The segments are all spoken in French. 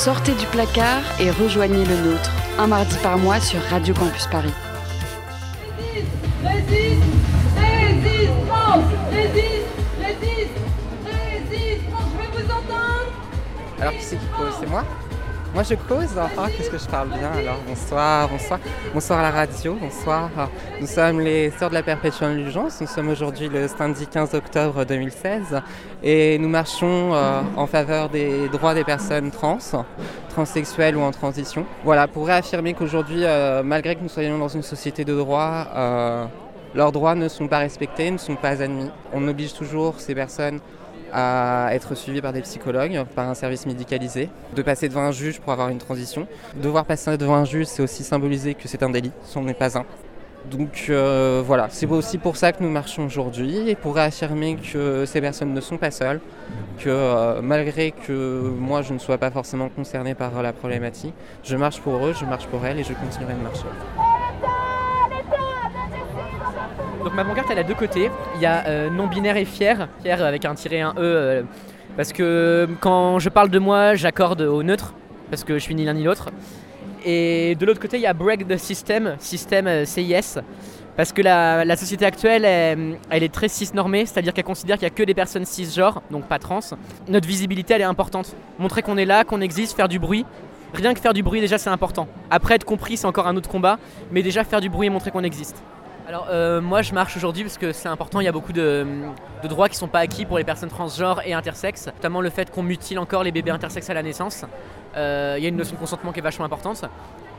Sortez du placard et rejoignez le nôtre, un mardi par mois sur Radio Campus Paris. Résiste, résiste, France, résiste, résiste, résiste, France, je veux vous entendre. Alors qui c'est qui cause C'est moi? Moi je cause qu'est-ce que je parle bien alors? Bonsoir, bonsoir. Bonsoir à la radio, bonsoir. Nous sommes les Sœurs de la Perpétuelle Indulgence. Nous sommes aujourd'hui le samedi 15 octobre 2016 et nous marchons euh, en faveur des droits des personnes trans, transsexuelles ou en transition. Voilà, pour réaffirmer qu'aujourd'hui, euh, malgré que nous soyons dans une société de droit, euh, leurs droits ne sont pas respectés, ne sont pas admis. On oblige toujours ces personnes à être suivies par des psychologues, par un service médicalisé, de passer devant un juge pour avoir une transition. Devoir passer devant un juge, c'est aussi symboliser que c'est un délit, ce n'est pas un. Donc euh, voilà, c'est aussi pour ça que nous marchons aujourd'hui et pour réaffirmer que ces personnes ne sont pas seules, que euh, malgré que moi je ne sois pas forcément concerné par la problématique, je marche pour eux, je marche pour elles et je continuerai de marcher. Donc ma pancarte elle a deux côtés. Il y a euh, non binaire et fier, fier avec un tiré un E euh, parce que quand je parle de moi, j'accorde au neutre parce que je suis ni l'un ni l'autre. Et de l'autre côté, il y a break the system, système euh, CIS parce que la, société actuelle, elle, elle est très cis-normée, c'est-à-dire qu'elle considère qu'il n'y a que des personnes cisgenres, donc pas trans. Notre visibilité, elle est importante. Montrer qu'on est là, qu'on existe, faire du bruit. Rien que faire du bruit, déjà, c'est important. Après, être compris, c'est encore un autre combat, mais déjà faire du bruit et montrer qu'on existe. Alors euh, moi je marche aujourd'hui parce que c'est important, il y a beaucoup de, droits qui ne sont pas acquis pour les personnes transgenres et intersexes, notamment le fait qu'on mutile encore les bébés intersexes à la naissance. Euh, Il y a une notion de consentement qui est vachement importante.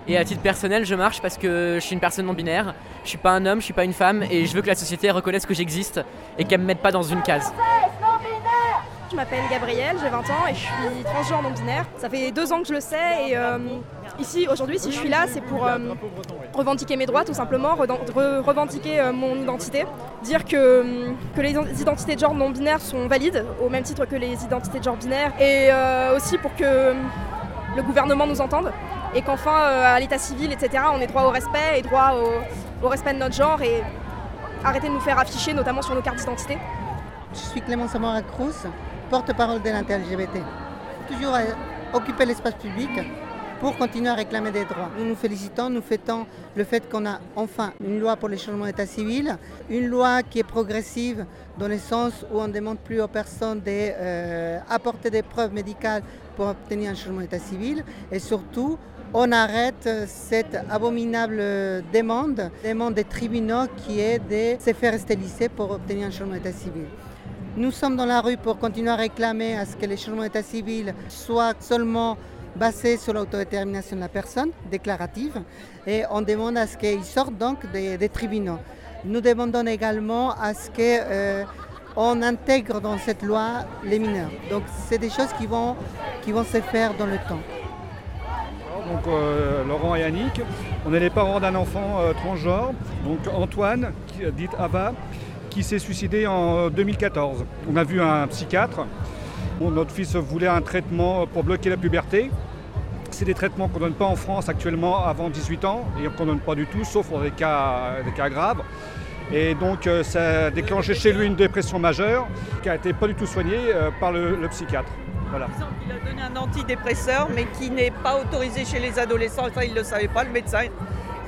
Et à titre personnel, je marche parce que je suis une personne non binaire, je suis pas un homme, je suis pas une femme et je veux que la société reconnaisse que j'existe et qu'elle me mette pas dans une case. Je m'appelle Gabrielle, j'ai 20 ans et je suis transgenre non binaire. Ça fait deux ans que je le sais et euh, ici aujourd'hui si je suis là c'est pour euh, revendiquer mes droits tout simplement, re- revendiquer euh, mon identité, dire que, que les identités de genre non binaires sont valides au même titre que les identités de genre binaires et euh, aussi pour que le gouvernement nous entende et qu'enfin euh, à l'état civil etc on ait droit au respect et droit au, au respect de notre genre et arrêter de nous faire afficher notamment sur nos cartes d'identité. Je suis Clémence Amora Cruz, porte-parole de l'inter-LGBT. Toujours euh, occuper l'espace public pour continuer à réclamer des droits. Nous nous félicitons, nous fêtons le fait qu'on a enfin une loi pour les changements d'état civil, une loi qui est progressive dans le sens où on ne demande plus aux personnes d'apporter des preuves médicales pour obtenir un changement d'état civil et surtout on arrête cette abominable demande, demande des tribunaux qui est de se faire stériliser pour obtenir un changement d'état civil. Nous sommes dans la rue pour continuer à réclamer à ce que les changements d'état civil soient seulement basés sur l'autodétermination de la personne, déclarative, et on demande à ce qu'ils sortent donc des, tribunaux. Nous demandons également à ce que euh, intègre dans cette loi les mineurs. Donc c'est des choses qui vont, qui vont se faire dans le temps. Donc euh, Laurent et Annick, on est les parents d'un enfant euh, transgenre, donc Antoine, dit Ava, qui s'est suicidé en 2014. On a vu un psychiatre. Notre fils voulait un traitement pour bloquer la puberté. C'est des traitements qu'on ne donne pas en France actuellement avant 18 ans et qu'on ne donne pas du tout, sauf pour des cas, graves. Et donc euh, ça a déclenché chez lui une dépression majeure qui a été pas du tout soignée euh, par le, le psychiatre. Voilà. Il a donné un antidépresseur, mais qui n'est pas autorisé chez les adolescents. Ça, il ne le savait pas, le médecin.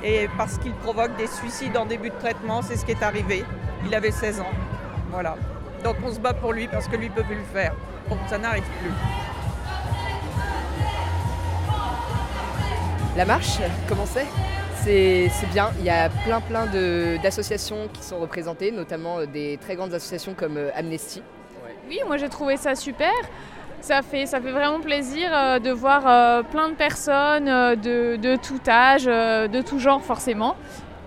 Et parce qu'il provoque des suicides en début de traitement, c'est ce qui est arrivé. Il avait 16 ans. Voilà. Donc on se bat pour lui parce que lui ne peut plus le faire. Bon, ça n'arrive plus. La marche, comment c'est? C'est c'est bien, il y a plein plein de- d'associations qui sont représentées, notamment euh, des très grandes associations comme euh, Amnesty. Oui, moi j'ai trouvé ça super. Ça fait, ça fait vraiment plaisir euh, de voir euh, plein de personnes euh, de, de tout âge, de tout genre forcément,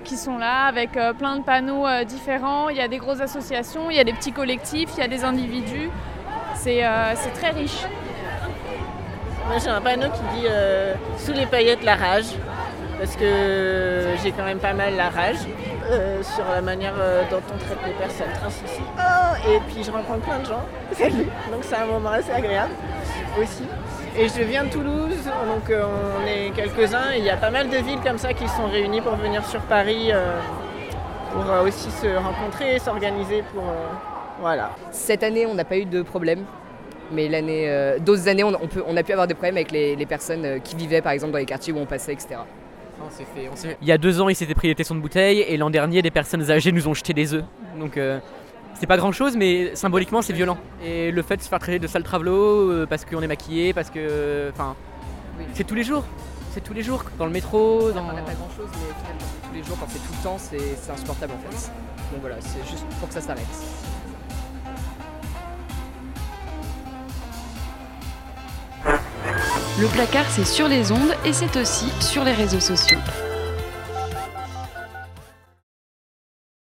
qui sont là avec euh, plein de panneaux euh, différents. Il y a des grosses associations, il y a des petits collectifs, il y a des individus. C'est euh, c'est très riche. Moi j'ai un panneau qui dit euh, sous les paillettes la rage parce que j'ai quand même pas mal la rage euh, sur la manière euh, dont on traite les personnes trans ici. Oh, et puis je rencontre plein de gens, salut, donc c'est un moment assez agréable aussi. Et je viens de Toulouse, donc euh, on est quelques-uns, et il y a pas mal de villes comme ça qui sont réunies pour venir sur Paris euh, pour euh, aussi se rencontrer, s'organiser pour... euh, voilà. Cette année, on n'a pas eu de problème. Mais l'année, euh, d'autres années, on, on peut, on a pu avoir des problèmes avec les, les personnes qui vivaient par exemple dans les quartiers où on passait, etc. On s'est fait- on s'est- Il y a deux ans, ils s'étaient pris des tessons de bouteille et l'an dernier, des personnes âgées nous ont jeté des œufs. Donc euh, c'est pas grand chose, mais symboliquement, c'est violent. Et le fait de se faire traiter de sale travelo euh, parce qu'on est maquillé, parce que. Enfin. C'est tous les jours. C'est tous les jours. Dans le métro, dans. On n'a pas grand chose, mais au final, quand c'est tous les jours, quand c'est tout le temps, c'est c'est insupportable en fait. Donc voilà, c'est juste pour que ça s'arrête. Le placard, c'est sur les ondes et c'est aussi sur les réseaux sociaux.